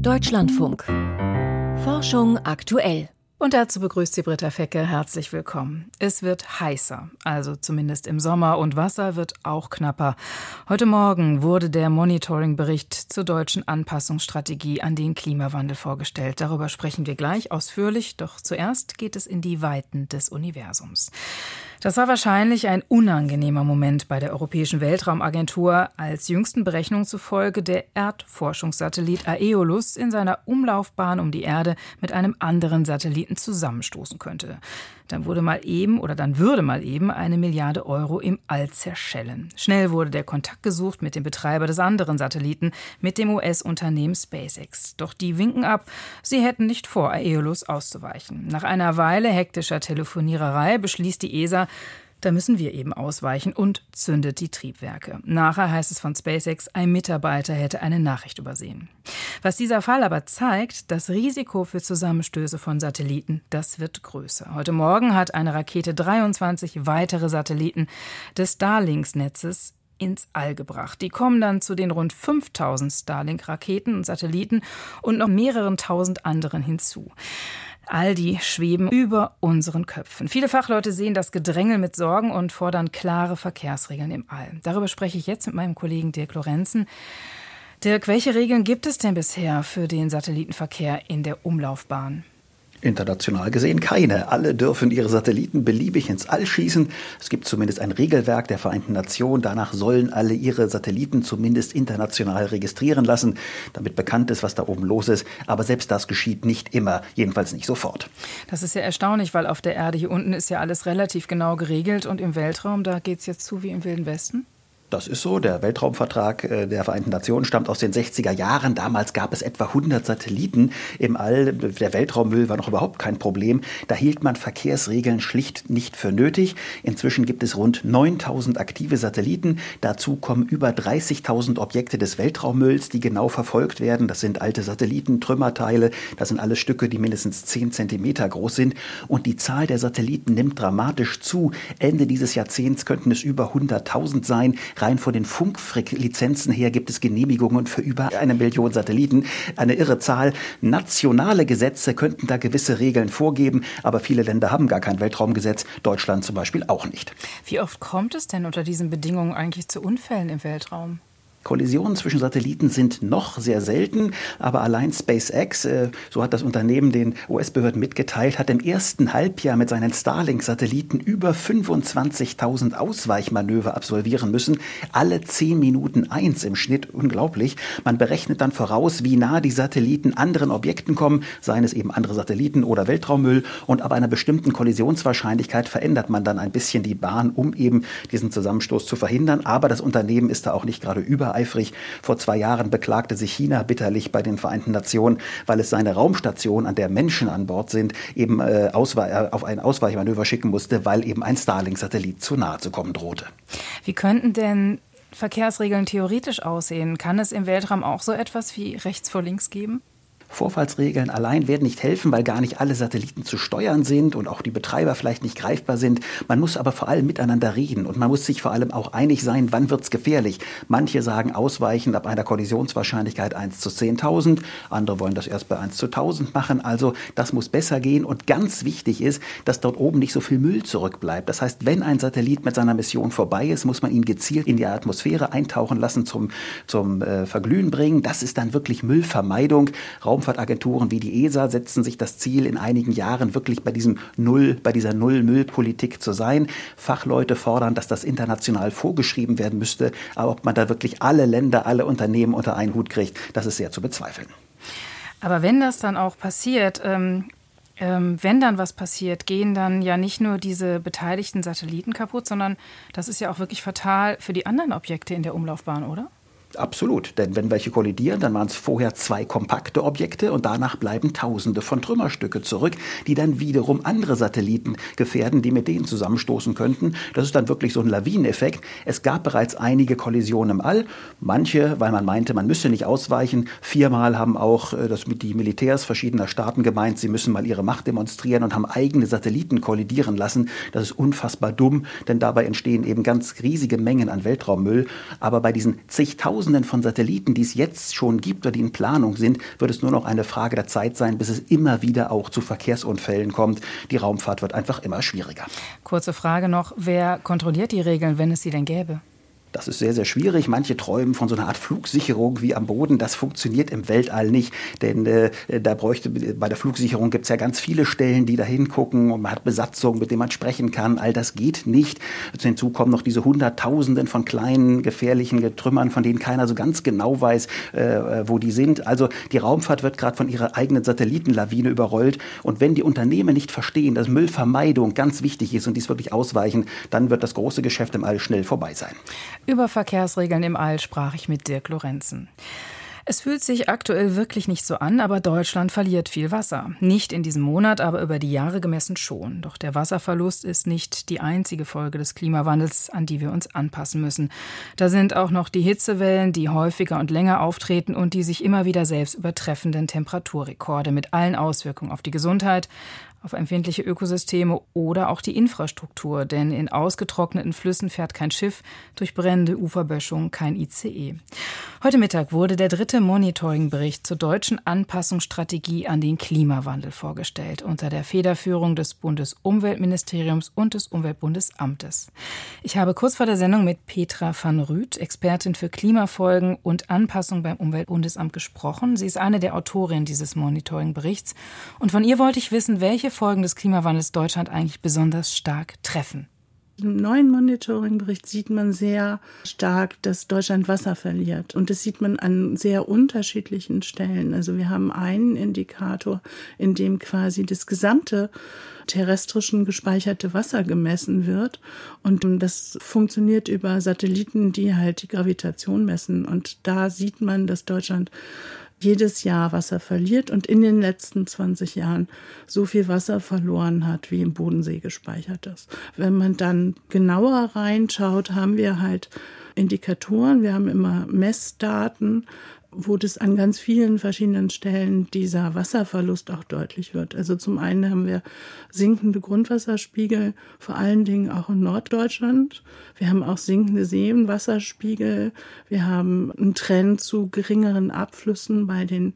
Deutschlandfunk. Forschung aktuell. Und dazu begrüßt sie Britta Fecke. Herzlich willkommen. Es wird heißer, also zumindest im Sommer, und Wasser wird auch knapper. Heute Morgen wurde der Monitoring-Bericht zur deutschen Anpassungsstrategie an den Klimawandel vorgestellt. Darüber sprechen wir gleich ausführlich, doch zuerst geht es in die Weiten des Universums. Das war wahrscheinlich ein unangenehmer Moment bei der Europäischen Weltraumagentur, als jüngsten Berechnungen zufolge der Erdforschungssatellit Aeolus in seiner Umlaufbahn um die Erde mit einem anderen Satelliten zusammenstoßen könnte dann wurde mal eben oder dann würde mal eben eine Milliarde Euro im All zerschellen. Schnell wurde der Kontakt gesucht mit dem Betreiber des anderen Satelliten, mit dem US-Unternehmen SpaceX. Doch die winken ab, sie hätten nicht vor, Aeolus auszuweichen. Nach einer Weile hektischer Telefoniererei beschließt die ESA, da müssen wir eben ausweichen und zündet die Triebwerke. Nachher heißt es von SpaceX, ein Mitarbeiter hätte eine Nachricht übersehen. Was dieser Fall aber zeigt, das Risiko für Zusammenstöße von Satelliten, das wird größer. Heute Morgen hat eine Rakete 23 weitere Satelliten des Starlinks-Netzes ins All gebracht. Die kommen dann zu den rund 5000 Starlink-Raketen und Satelliten und noch mehreren tausend anderen hinzu. All die schweben über unseren Köpfen. Viele Fachleute sehen das Gedrängel mit Sorgen und fordern klare Verkehrsregeln im All. Darüber spreche ich jetzt mit meinem Kollegen Dirk Lorenzen. Dirk, welche Regeln gibt es denn bisher für den Satellitenverkehr in der Umlaufbahn? International gesehen keine. Alle dürfen ihre Satelliten beliebig ins All schießen. Es gibt zumindest ein Regelwerk der Vereinten Nationen. Danach sollen alle ihre Satelliten zumindest international registrieren lassen, damit bekannt ist, was da oben los ist. Aber selbst das geschieht nicht immer, jedenfalls nicht sofort. Das ist ja erstaunlich, weil auf der Erde hier unten ist ja alles relativ genau geregelt und im Weltraum, da geht es jetzt zu wie im Wilden Westen. Das ist so. Der Weltraumvertrag äh, der Vereinten Nationen stammt aus den 60er Jahren. Damals gab es etwa 100 Satelliten im All. Der Weltraummüll war noch überhaupt kein Problem. Da hielt man Verkehrsregeln schlicht nicht für nötig. Inzwischen gibt es rund 9000 aktive Satelliten. Dazu kommen über 30.000 Objekte des Weltraummülls, die genau verfolgt werden. Das sind alte Satelliten, Trümmerteile. Das sind alles Stücke, die mindestens 10 Zentimeter groß sind. Und die Zahl der Satelliten nimmt dramatisch zu. Ende dieses Jahrzehnts könnten es über 100.000 sein. Rein von den Funklizenzen her gibt es Genehmigungen für über eine Million Satelliten. Eine irre Zahl. Nationale Gesetze könnten da gewisse Regeln vorgeben, aber viele Länder haben gar kein Weltraumgesetz. Deutschland zum Beispiel auch nicht. Wie oft kommt es denn unter diesen Bedingungen eigentlich zu Unfällen im Weltraum? Kollisionen zwischen Satelliten sind noch sehr selten, aber allein SpaceX, äh, so hat das Unternehmen den US-Behörden mitgeteilt, hat im ersten Halbjahr mit seinen Starlink-Satelliten über 25.000 Ausweichmanöver absolvieren müssen. Alle zehn Minuten eins im Schnitt. Unglaublich. Man berechnet dann voraus, wie nah die Satelliten anderen Objekten kommen, seien es eben andere Satelliten oder Weltraummüll. Und ab einer bestimmten Kollisionswahrscheinlichkeit verändert man dann ein bisschen die Bahn, um eben diesen Zusammenstoß zu verhindern. Aber das Unternehmen ist da auch nicht gerade über übereifrig. Vor zwei Jahren beklagte sich China bitterlich bei den Vereinten Nationen, weil es seine Raumstation, an der Menschen an Bord sind, eben äh, äh, auf ein Ausweichmanöver schicken musste, weil eben ein Starlink-Satellit zu nahe zu kommen drohte. Wie könnten denn Verkehrsregeln theoretisch aussehen? Kann es im Weltraum auch so etwas wie rechts vor links geben? Vorfallsregeln allein werden nicht helfen, weil gar nicht alle Satelliten zu steuern sind und auch die Betreiber vielleicht nicht greifbar sind. Man muss aber vor allem miteinander reden und man muss sich vor allem auch einig sein, wann wird es gefährlich. Manche sagen ausweichen ab einer Kollisionswahrscheinlichkeit 1 zu 10.000, andere wollen das erst bei 1 zu 1.000 machen. Also das muss besser gehen und ganz wichtig ist, dass dort oben nicht so viel Müll zurückbleibt. Das heißt, wenn ein Satellit mit seiner Mission vorbei ist, muss man ihn gezielt in die Atmosphäre eintauchen lassen, zum, zum äh, Verglühen bringen. Das ist dann wirklich Müllvermeidung. Raum Raumfahrtagenturen wie die ESA setzen sich das Ziel, in einigen Jahren wirklich bei diesem Null, bei dieser Null-Müll-Politik zu sein. Fachleute fordern, dass das international vorgeschrieben werden müsste. Aber ob man da wirklich alle Länder, alle Unternehmen unter einen Hut kriegt, das ist sehr zu bezweifeln. Aber wenn das dann auch passiert, ähm ähm, wenn dann was passiert, gehen dann ja nicht nur diese beteiligten Satelliten kaputt, sondern das ist ja auch wirklich fatal für die anderen Objekte in der Umlaufbahn, oder? Absolut, denn wenn welche kollidieren, dann waren es vorher zwei kompakte Objekte und danach bleiben Tausende von Trümmerstücke zurück, die dann wiederum andere Satelliten gefährden, die mit denen zusammenstoßen könnten. Das ist dann wirklich so ein Lawineneffekt. Es gab bereits einige Kollisionen im All, manche, weil man meinte, man müsse nicht ausweichen. Viermal haben auch äh, das mit die Militärs verschiedener Staaten gemeint, sie müssen mal ihre Macht demonstrieren und haben eigene Satelliten kollidieren lassen. Das ist unfassbar dumm, denn dabei entstehen eben ganz riesige Mengen an Weltraummüll. Aber bei diesen zigtausend Tausenden von Satelliten, die es jetzt schon gibt oder die in Planung sind, wird es nur noch eine Frage der Zeit sein, bis es immer wieder auch zu Verkehrsunfällen kommt. Die Raumfahrt wird einfach immer schwieriger. Kurze Frage noch, wer kontrolliert die Regeln, wenn es sie denn gäbe? Das ist sehr, sehr schwierig. Manche träumen von so einer Art Flugsicherung wie am Boden. Das funktioniert im Weltall nicht, denn äh, da bräuchte bei der Flugsicherung gibt es ja ganz viele Stellen, die da hingucken und man hat Besatzung, mit denen man sprechen kann. All das geht nicht. Hinzu kommen noch diese Hunderttausenden von kleinen gefährlichen Trümmern, von denen keiner so ganz genau weiß, äh, wo die sind. Also die Raumfahrt wird gerade von ihrer eigenen Satellitenlawine überrollt. Und wenn die Unternehmen nicht verstehen, dass Müllvermeidung ganz wichtig ist und dies wirklich ausweichen, dann wird das große Geschäft im All schnell vorbei sein. Über Verkehrsregeln im All sprach ich mit Dirk Lorenzen. Es fühlt sich aktuell wirklich nicht so an, aber Deutschland verliert viel Wasser. Nicht in diesem Monat, aber über die Jahre gemessen schon. Doch der Wasserverlust ist nicht die einzige Folge des Klimawandels, an die wir uns anpassen müssen. Da sind auch noch die Hitzewellen, die häufiger und länger auftreten und die sich immer wieder selbst übertreffenden Temperaturrekorde mit allen Auswirkungen auf die Gesundheit, auf empfindliche Ökosysteme oder auch die Infrastruktur, denn in ausgetrockneten Flüssen fährt kein Schiff, durch brennende Uferböschung kein ICE. Heute Mittag wurde der dritte Monitoringbericht zur deutschen Anpassungsstrategie an den Klimawandel vorgestellt, unter der Federführung des Bundesumweltministeriums und des Umweltbundesamtes. Ich habe kurz vor der Sendung mit Petra van Rüth, Expertin für Klimafolgen und Anpassung beim Umweltbundesamt, gesprochen. Sie ist eine der Autorinnen dieses Monitoringberichts und von ihr wollte ich wissen, welche Folgen des Klimawandels Deutschland eigentlich besonders stark treffen. Im neuen Monitoringbericht sieht man sehr stark, dass Deutschland Wasser verliert. Und das sieht man an sehr unterschiedlichen Stellen. Also wir haben einen Indikator, in dem quasi das gesamte terrestrischen gespeicherte Wasser gemessen wird. Und das funktioniert über Satelliten, die halt die Gravitation messen. Und da sieht man, dass Deutschland jedes Jahr Wasser verliert und in den letzten 20 Jahren so viel Wasser verloren hat, wie im Bodensee gespeichert ist. Wenn man dann genauer reinschaut, haben wir halt Indikatoren, wir haben immer Messdaten, wo das an ganz vielen verschiedenen Stellen dieser Wasserverlust auch deutlich wird. Also zum einen haben wir sinkende Grundwasserspiegel, vor allen Dingen auch in Norddeutschland. Wir haben auch sinkende Seenwasserspiegel. Wir haben einen Trend zu geringeren Abflüssen bei den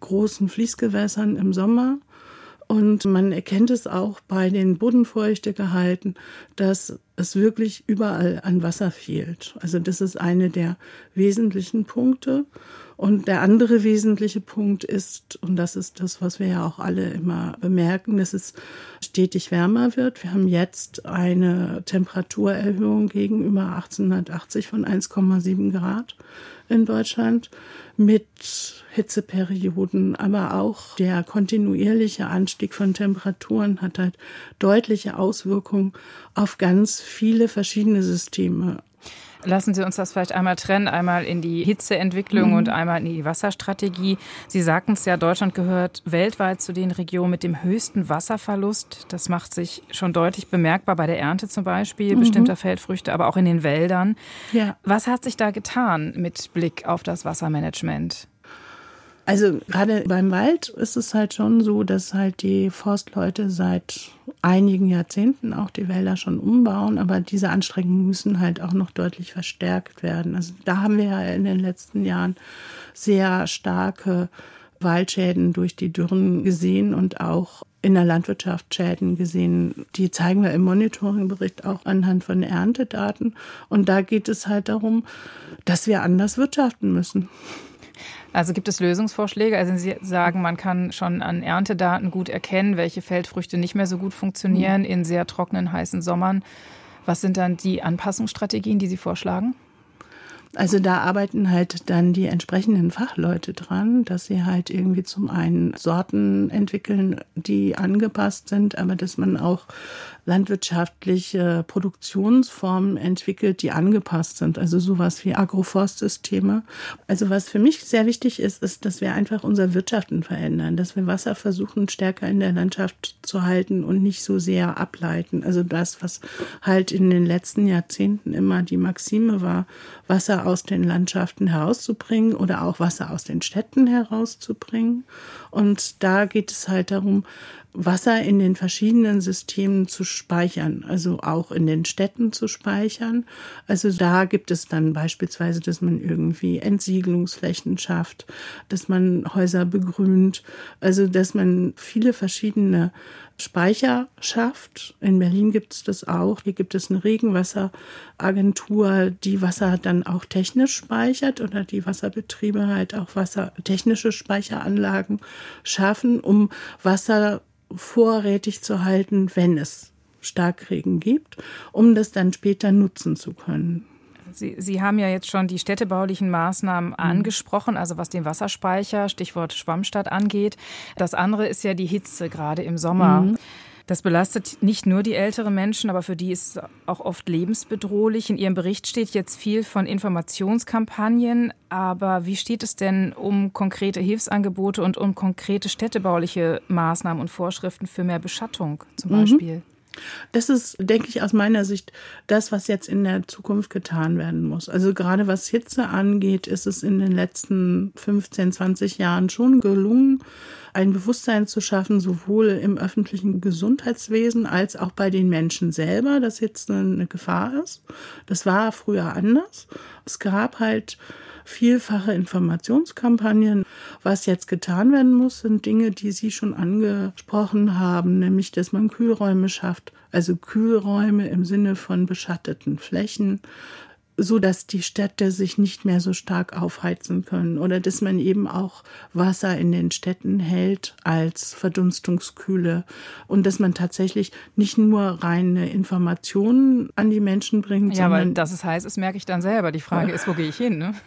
großen Fließgewässern im Sommer. Und man erkennt es auch bei den Bodenfeuchtegehalten, dass es wirklich überall an Wasser fehlt. Also das ist eine der wesentlichen Punkte. Und der andere wesentliche Punkt ist, und das ist das, was wir ja auch alle immer bemerken, dass es stetig wärmer wird. Wir haben jetzt eine Temperaturerhöhung gegenüber 1880 von 1,7 Grad in Deutschland mit Hitzeperioden, aber auch der kontinuierliche Anstieg von Temperaturen hat halt deutliche Auswirkungen auf ganz viele verschiedene Systeme. Lassen Sie uns das vielleicht einmal trennen, einmal in die Hitzeentwicklung mhm. und einmal in die Wasserstrategie. Sie sagten es ja, Deutschland gehört weltweit zu den Regionen mit dem höchsten Wasserverlust. Das macht sich schon deutlich bemerkbar bei der Ernte zum Beispiel mhm. bestimmter Feldfrüchte, aber auch in den Wäldern. Ja. Was hat sich da getan mit Blick auf das Wassermanagement? Also gerade beim Wald ist es halt schon so, dass halt die Forstleute seit einigen Jahrzehnten auch die Wälder schon umbauen, aber diese Anstrengungen müssen halt auch noch deutlich verstärkt werden. Also da haben wir ja in den letzten Jahren sehr starke Waldschäden durch die Dürren gesehen und auch in der Landwirtschaft Schäden gesehen. Die zeigen wir im Monitoringbericht auch anhand von Erntedaten. Und da geht es halt darum, dass wir anders wirtschaften müssen. Also gibt es Lösungsvorschläge? Also Sie sagen, man kann schon an Erntedaten gut erkennen, welche Feldfrüchte nicht mehr so gut funktionieren in sehr trockenen, heißen Sommern. Was sind dann die Anpassungsstrategien, die Sie vorschlagen? Also da arbeiten halt dann die entsprechenden Fachleute dran, dass sie halt irgendwie zum einen Sorten entwickeln, die angepasst sind, aber dass man auch landwirtschaftliche Produktionsformen entwickelt, die angepasst sind. Also sowas wie Agroforstsysteme. Also was für mich sehr wichtig ist, ist, dass wir einfach unser Wirtschaften verändern, dass wir Wasser versuchen stärker in der Landschaft zu halten und nicht so sehr ableiten. Also das, was halt in den letzten Jahrzehnten immer die Maxime war, Wasser aus den Landschaften herauszubringen oder auch Wasser aus den Städten herauszubringen. Und da geht es halt darum, Wasser in den verschiedenen Systemen zu speichern, also auch in den Städten zu speichern. Also da gibt es dann beispielsweise, dass man irgendwie Entsiegelungsflächen schafft, dass man Häuser begrünt, also dass man viele verschiedene Speicher schafft. In Berlin gibt es das auch. Hier gibt es eine Regenwasseragentur, die Wasser dann auch technisch speichert oder die Wasserbetriebe halt auch wassertechnische Speicheranlagen schaffen, um Wasser vorrätig zu halten, wenn es Starkregen gibt, um das dann später nutzen zu können. Sie, Sie haben ja jetzt schon die städtebaulichen Maßnahmen mhm. angesprochen, also was den Wasserspeicher, Stichwort Schwammstadt angeht. Das andere ist ja die Hitze, gerade im Sommer. Mhm. Das belastet nicht nur die älteren Menschen, aber für die ist es auch oft lebensbedrohlich. In Ihrem Bericht steht jetzt viel von Informationskampagnen. Aber wie steht es denn um konkrete Hilfsangebote und um konkrete städtebauliche Maßnahmen und Vorschriften für mehr Beschattung zum mhm. Beispiel? Mhm. Das ist, denke ich, aus meiner Sicht das, was jetzt in der Zukunft getan werden muss. Also gerade was Hitze angeht, ist es in den letzten 15, 20 Jahren schon gelungen, ein Bewusstsein zu schaffen, sowohl im öffentlichen Gesundheitswesen als auch bei den Menschen selber, dass jetzt eine Gefahr ist. Das war früher anders. Es gab halt vielfache Informationskampagnen. Was jetzt getan werden muss, sind Dinge, die Sie schon angesprochen haben, nämlich dass man Kühlräume schafft, also Kühlräume im Sinne von beschatteten Flächen, so dass die Städte sich nicht mehr so stark aufheizen können oder dass man eben auch Wasser in den Städten hält als Verdunstungskühle und dass man tatsächlich nicht nur reine Informationen an die Menschen bringt. Ja, weil dass es heiß ist, merke ich dann selber. Die Frage ist, wo gehe ich hin? Ne?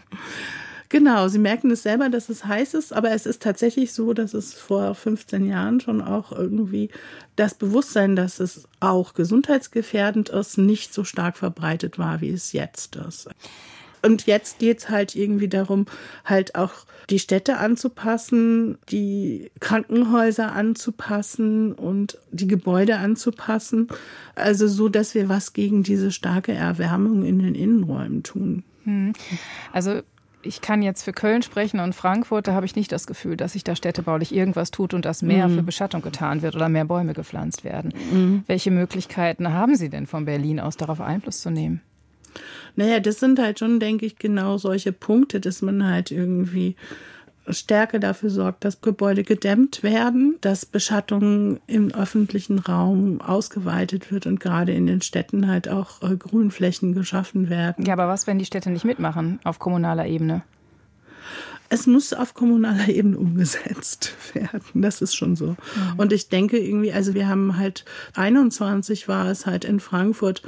Genau, sie merken es selber, dass es heiß ist, aber es ist tatsächlich so, dass es vor 15 Jahren schon auch irgendwie das Bewusstsein, dass es auch gesundheitsgefährdend ist, nicht so stark verbreitet war, wie es jetzt ist. Und jetzt geht's halt irgendwie darum, halt auch die Städte anzupassen, die Krankenhäuser anzupassen und die Gebäude anzupassen. Also so, dass wir was gegen diese starke Erwärmung in den Innenräumen tun. Hm. Also ich kann jetzt für Köln sprechen und Frankfurt, da habe ich nicht das Gefühl, dass sich da städtebaulich irgendwas tut und dass mehr mhm. für Beschattung getan wird oder mehr Bäume gepflanzt werden. Mhm. Welche Möglichkeiten haben Sie denn von Berlin aus darauf Einfluss zu nehmen? Naja, das sind halt schon, denke ich, genau solche Punkte, dass man halt irgendwie Stärke dafür sorgt, dass Gebäude gedämmt werden, dass Beschattung im öffentlichen Raum ausgeweitet wird und gerade in den Städten halt auch äh, Grünflächen geschaffen werden. Ja, aber was, wenn die Städte nicht mitmachen auf kommunaler Ebene? Es muss auf kommunaler Ebene umgesetzt werden. Das ist schon so. Mhm. Und ich denke irgendwie, also wir haben halt 21 war es halt in Frankfurt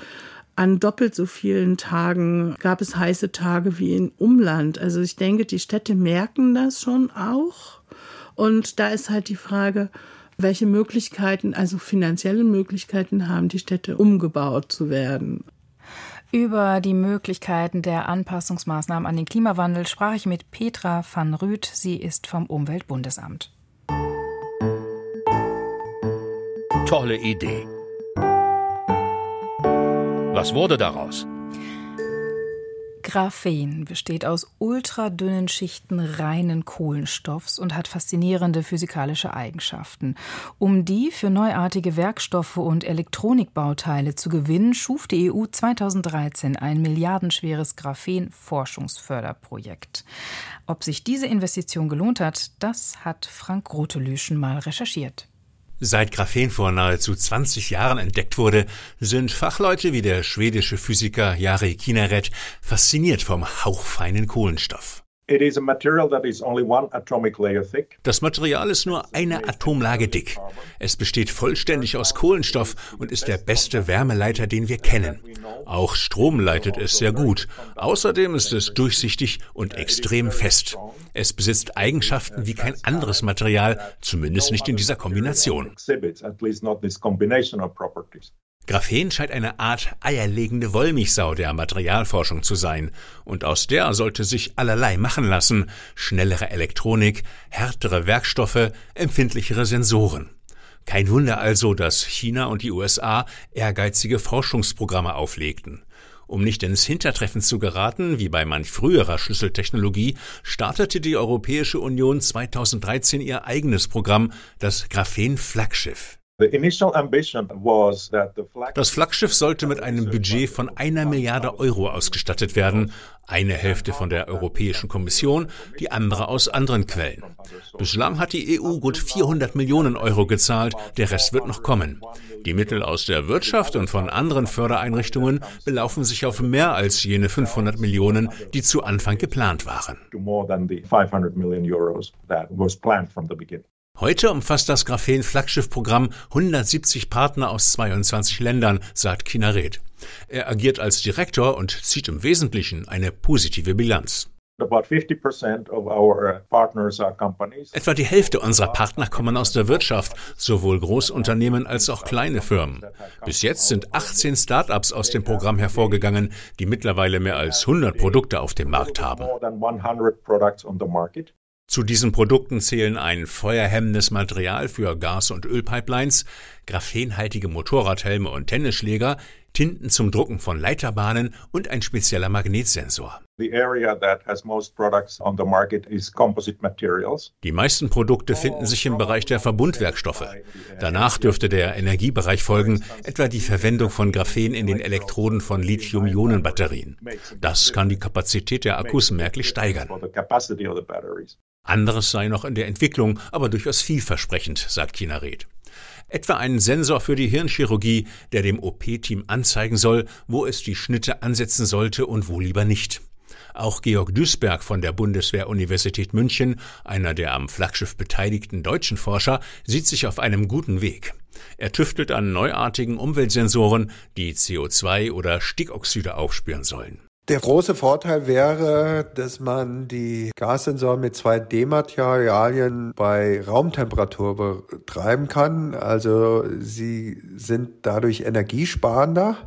an doppelt so vielen Tagen gab es heiße Tage wie in Umland. Also ich denke, die Städte merken das schon auch. Und da ist halt die Frage, welche Möglichkeiten, also finanzielle Möglichkeiten haben die Städte umgebaut zu werden. Über die Möglichkeiten der Anpassungsmaßnahmen an den Klimawandel sprach ich mit Petra van Rüth. Sie ist vom Umweltbundesamt. Tolle Idee. Was wurde daraus? Graphen besteht aus ultradünnen Schichten reinen Kohlenstoffs und hat faszinierende physikalische Eigenschaften. Um die für neuartige Werkstoffe und Elektronikbauteile zu gewinnen, schuf die EU 2013 ein milliardenschweres Graphen-Forschungsförderprojekt. Ob sich diese Investition gelohnt hat, das hat Frank Rotelüschen mal recherchiert. Seit Graphen vor nahezu 20 Jahren entdeckt wurde, sind Fachleute wie der schwedische Physiker Jari Kinnared fasziniert vom hauchfeinen Kohlenstoff. Das Material ist nur eine Atomlage dick. Es besteht vollständig aus Kohlenstoff und ist der beste Wärmeleiter, den wir kennen. Auch Strom leitet es sehr gut. Außerdem ist es durchsichtig und extrem fest. Es besitzt Eigenschaften wie kein anderes Material, zumindest nicht in dieser Kombination. Graphen scheint eine Art eierlegende Wollmilchsau der Materialforschung zu sein, und aus der sollte sich allerlei machen lassen schnellere Elektronik, härtere Werkstoffe, empfindlichere Sensoren. Kein Wunder also, dass China und die USA ehrgeizige Forschungsprogramme auflegten. Um nicht ins Hintertreffen zu geraten, wie bei manch früherer Schlüsseltechnologie, startete die Europäische Union 2013 ihr eigenes Programm, das Graphen Flaggschiff. Das Flaggschiff sollte mit einem Budget von einer Milliarde Euro ausgestattet werden, eine Hälfte von der Europäischen Kommission, die andere aus anderen Quellen. Bislang hat die EU gut 400 Millionen Euro gezahlt, der Rest wird noch kommen. Die Mittel aus der Wirtschaft und von anderen Fördereinrichtungen belaufen sich auf mehr als jene 500 Millionen, die zu Anfang geplant waren. Heute umfasst das Graphen-Flaggschiff-Programm 170 Partner aus 22 Ländern, sagt Kinaret. Er agiert als Direktor und zieht im Wesentlichen eine positive Bilanz. Uh, Etwa die Hälfte unserer Partner kommen aus der Wirtschaft, sowohl Großunternehmen als auch kleine Firmen. Bis jetzt sind 18 Start-ups aus dem Programm hervorgegangen, die mittlerweile mehr als 100 Produkte auf dem Markt haben. Zu diesen Produkten zählen ein feuerhemmendes Material für Gas- und Ölpipelines, graphenhaltige Motorradhelme und Tennisschläger, Tinten zum Drucken von Leiterbahnen und ein spezieller Magnetsensor. Die meisten Produkte finden sich im Bereich der Verbundwerkstoffe. Danach dürfte der Energiebereich folgen, etwa die Verwendung von Graphen in den Elektroden von Lithium-Ionen-Batterien. Das kann die Kapazität der Akkus merklich steigern. Anderes sei noch in der Entwicklung, aber durchaus vielversprechend, sagt Kinaret. Etwa einen Sensor für die Hirnchirurgie, der dem OP-Team anzeigen soll, wo es die Schnitte ansetzen sollte und wo lieber nicht. Auch Georg Duisberg von der Bundeswehr-Universität München, einer der am Flaggschiff beteiligten deutschen Forscher, sieht sich auf einem guten Weg. Er tüftelt an neuartigen Umweltsensoren, die CO2 oder Stickoxide aufspüren sollen. Der große Vorteil wäre, dass man die Gassensoren mit 2D-Materialien bei Raumtemperatur betreiben kann. Also sie sind dadurch energiesparender.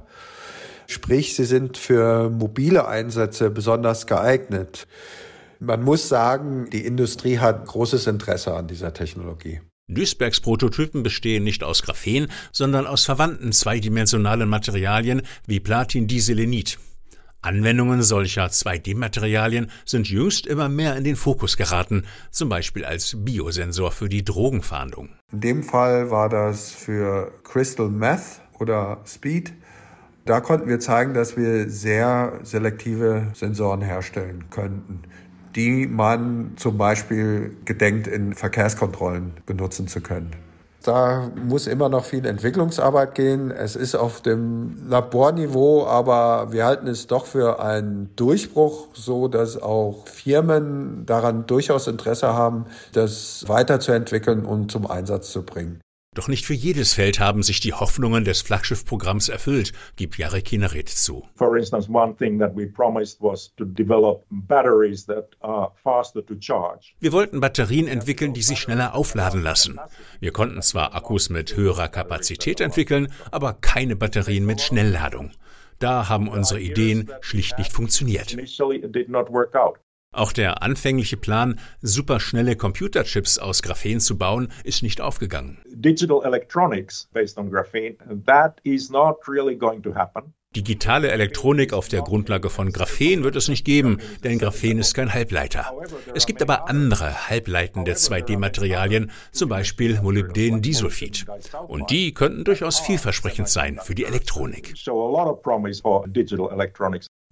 Sprich, sie sind für mobile Einsätze besonders geeignet. Man muss sagen, die Industrie hat großes Interesse an dieser Technologie. Duisbergs Prototypen bestehen nicht aus Graphen, sondern aus verwandten zweidimensionalen Materialien wie Platin-Diselenit. Anwendungen solcher 2D-Materialien sind jüngst immer mehr in den Fokus geraten, zum Beispiel als Biosensor für die Drogenfahndung. In dem Fall war das für Crystal Meth oder Speed. Da konnten wir zeigen, dass wir sehr selektive Sensoren herstellen könnten, die man zum Beispiel gedenkt in Verkehrskontrollen benutzen zu können. Da muss immer noch viel Entwicklungsarbeit gehen. Es ist auf dem Laborniveau, aber wir halten es doch für einen Durchbruch, so dass auch Firmen daran durchaus Interesse haben, das weiterzuentwickeln und zum Einsatz zu bringen. Doch nicht für jedes Feld haben sich die Hoffnungen des Flaggschiffprogramms erfüllt, gibt Jarek Kineret zu. For instance, one thing that we promised was to develop batteries that are faster to charge. Wir wollten Batterien entwickeln, die sich schneller aufladen lassen. Wir konnten zwar Akkus mit höherer Kapazität entwickeln, aber keine Batterien mit Schnellladung. Da haben unsere Ideen schlicht nicht funktioniert. Auch der anfängliche Plan, superschnelle Computerchips aus Graphen zu bauen, ist nicht aufgegangen. Digital electronics based on graphene, that is not really going to happen. Digitale Elektronik auf der Grundlage von Graphen wird es nicht geben, denn Graphen ist kein Halbleiter. Es gibt aber andere halbleitende 2D-Materialien, zum Beispiel Molybden-Disulfid. Und die könnten durchaus vielversprechend sein für die Elektronik.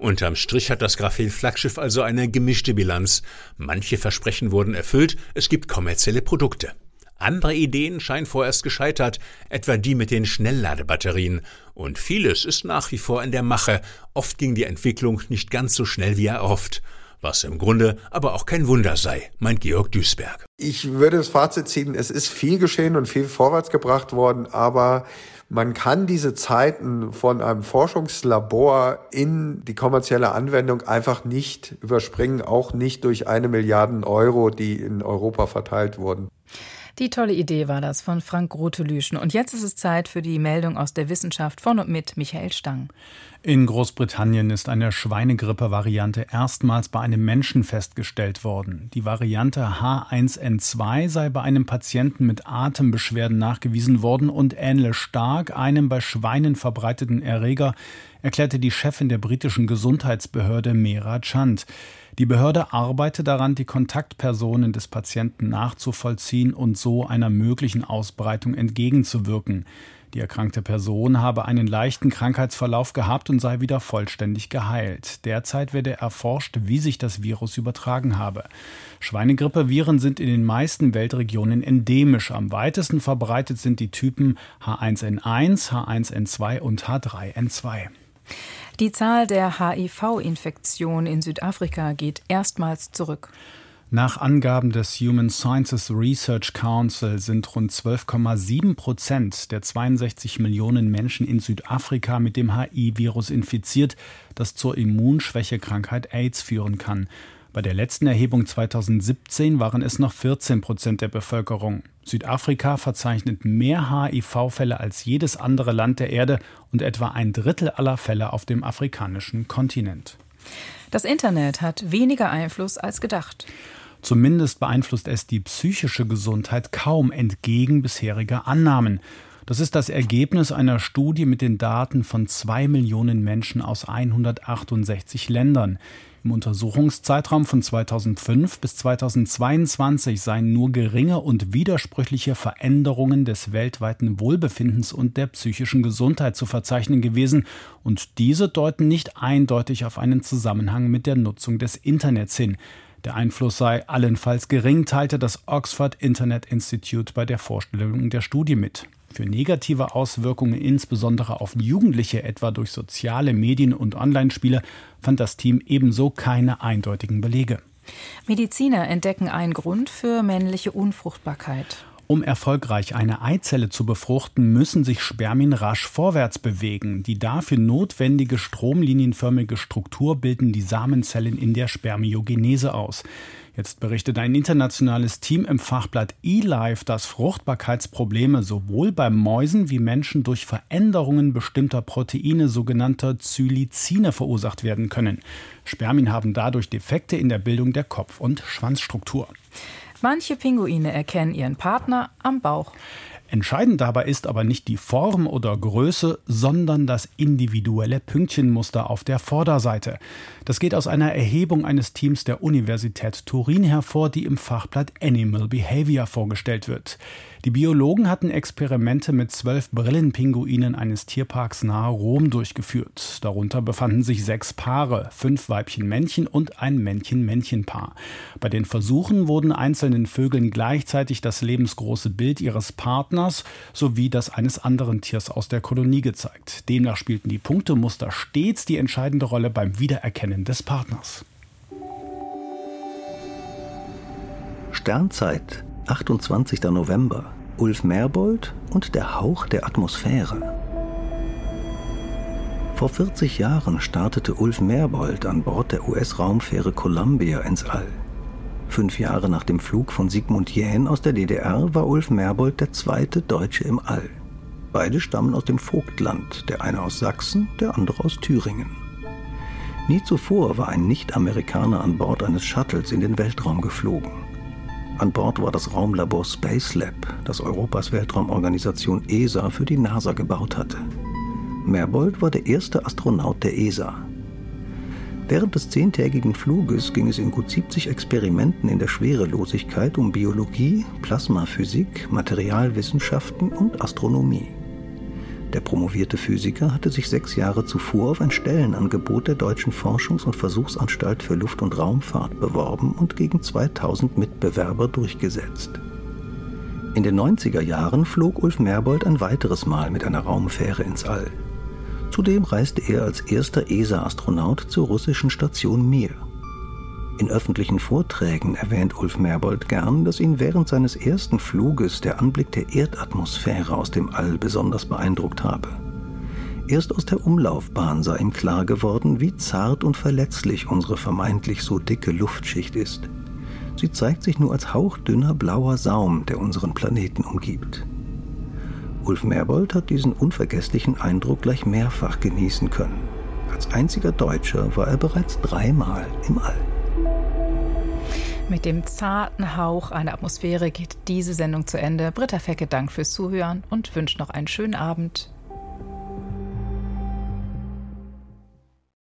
Unterm Strich hat das Graphen-Flaggschiff also eine gemischte Bilanz. Manche Versprechen wurden erfüllt, es gibt kommerzielle Produkte. Andere Ideen scheinen vorerst gescheitert, etwa die mit den Schnellladebatterien. Und vieles ist nach wie vor in der Mache. Oft ging die Entwicklung nicht ganz so schnell wie erhofft. Was im Grunde aber auch kein Wunder sei, meint Georg Duisberg. Ich würde das Fazit ziehen, es ist viel geschehen und viel vorwärts gebracht worden, aber man kann diese Zeiten von einem Forschungslabor in die kommerzielle Anwendung einfach nicht überspringen, auch nicht durch eine Milliarden Euro, die in Europa verteilt wurden. Die tolle Idee war das von Frank Rotelüschen. Und jetzt ist es Zeit für die Meldung aus der Wissenschaft von und mit Michael Stang. In Großbritannien ist eine Schweinegrippe-Variante erstmals bei einem Menschen festgestellt worden. Die Variante H1N2 sei bei einem Patienten mit Atembeschwerden nachgewiesen worden und ähnle stark einem bei Schweinen verbreiteten Erreger, erklärte die Chefin der britischen Gesundheitsbehörde Mera Chand. Die Behörde arbeite daran, die Kontaktpersonen des Patienten nachzuvollziehen und so einer möglichen Ausbreitung entgegenzuwirken. Die erkrankte Person habe einen leichten Krankheitsverlauf gehabt und sei wieder vollständig geheilt. Derzeit werde erforscht, wie sich das Virus übertragen habe. Schweinegrippeviren sind in den meisten Weltregionen endemisch. Am weitesten verbreitet sind die Typen H1N1, H1N2 und H3N2. Die Zahl der HIV-Infektionen in Südafrika geht erstmals zurück. Nach Angaben des Human Sciences Research Council sind rund 12,7 Prozent der 62 Millionen Menschen in Südafrika mit dem HIV-Virus infiziert, das zur Immunschwächekrankheit AIDS führen kann. Bei der letzten Erhebung 2017 waren es noch 14 Prozent der Bevölkerung. Südafrika verzeichnet mehr HIV-Fälle als jedes andere Land der Erde und etwa ein Drittel aller Fälle auf dem afrikanischen Kontinent. Das Internet hat weniger Einfluss als gedacht. Zumindest beeinflusst es die psychische Gesundheit kaum entgegen bisheriger Annahmen. Das ist das Ergebnis einer Studie mit den Daten von zwei Millionen Menschen aus 168 Ländern. Im Untersuchungszeitraum von 2005 bis 2022 seien nur geringe und widersprüchliche Veränderungen des weltweiten Wohlbefindens und der psychischen Gesundheit zu verzeichnen gewesen, und diese deuten nicht eindeutig auf einen Zusammenhang mit der Nutzung des Internets hin. Der Einfluss sei allenfalls gering, teilte das Oxford Internet Institute bei der Vorstellung der Studie mit. Für negative Auswirkungen, insbesondere auf Jugendliche, etwa durch soziale Medien und Online-Spiele, fand das Team ebenso keine eindeutigen Belege. Mediziner entdecken einen Grund für männliche Unfruchtbarkeit. Um erfolgreich eine Eizelle zu befruchten, müssen sich Spermien rasch vorwärts bewegen. Die dafür notwendige stromlinienförmige Struktur bilden die Samenzellen in der Spermiogenese aus. Jetzt berichtet ein internationales Team im Fachblatt eLife, dass Fruchtbarkeitsprobleme sowohl bei Mäusen wie Menschen durch Veränderungen bestimmter Proteine, sogenannter Zylizine, verursacht werden können. Spermien haben dadurch Defekte in der Bildung der Kopf- und Schwanzstruktur. Manche Pinguine erkennen ihren Partner am Bauch. Entscheidend dabei ist aber nicht die Form oder Größe, sondern das individuelle Pünktchenmuster auf der Vorderseite. Das geht aus einer Erhebung eines Teams der Universität Turin hervor, die im Fachblatt Animal Behavior vorgestellt wird. Die Biologen hatten Experimente mit zwölf Brillenpinguinen eines Tierparks nahe Rom durchgeführt. Darunter befanden sich sechs Paare, fünf Weibchen-Männchen und ein Männchen-Männchen-Paar. Bei den Versuchen wurden einzelnen Vögeln gleichzeitig das lebensgroße Bild ihres Partners sowie das eines anderen Tiers aus der Kolonie gezeigt. Demnach spielten die Punktemuster stets die entscheidende Rolle beim Wiedererkennen des Partners. Sternzeit 28. November. Ulf Merbold und der Hauch der Atmosphäre. Vor 40 Jahren startete Ulf Merbold an Bord der US-Raumfähre Columbia ins All. Fünf Jahre nach dem Flug von Sigmund Jähn aus der DDR war Ulf Merbold der zweite Deutsche im All. Beide stammen aus dem Vogtland, der eine aus Sachsen, der andere aus Thüringen. Nie zuvor war ein Nicht-Amerikaner an Bord eines Shuttles in den Weltraum geflogen. An Bord war das Raumlabor Space Lab, das Europas Weltraumorganisation ESA für die NASA gebaut hatte. Merbold war der erste Astronaut der ESA. Während des zehntägigen Fluges ging es in gut 70 Experimenten in der Schwerelosigkeit um Biologie, Plasmaphysik, Materialwissenschaften und Astronomie. Der promovierte Physiker hatte sich sechs Jahre zuvor auf ein Stellenangebot der Deutschen Forschungs- und Versuchsanstalt für Luft- und Raumfahrt beworben und gegen 2000 Mitbewerber durchgesetzt. In den 90er Jahren flog Ulf Merbold ein weiteres Mal mit einer Raumfähre ins All. Zudem reiste er als erster ESA-Astronaut zur russischen Station Mir. In öffentlichen Vorträgen erwähnt Ulf Merbold gern, dass ihn während seines ersten Fluges der Anblick der Erdatmosphäre aus dem All besonders beeindruckt habe. Erst aus der Umlaufbahn sei ihm klar geworden, wie zart und verletzlich unsere vermeintlich so dicke Luftschicht ist. Sie zeigt sich nur als hauchdünner blauer Saum, der unseren Planeten umgibt. Ulf Merbold hat diesen unvergesslichen Eindruck gleich mehrfach genießen können. Als einziger Deutscher war er bereits dreimal im All. Mit dem zarten Hauch einer Atmosphäre geht diese Sendung zu Ende. Britta Fecke, Dank fürs Zuhören und wünscht noch einen schönen Abend.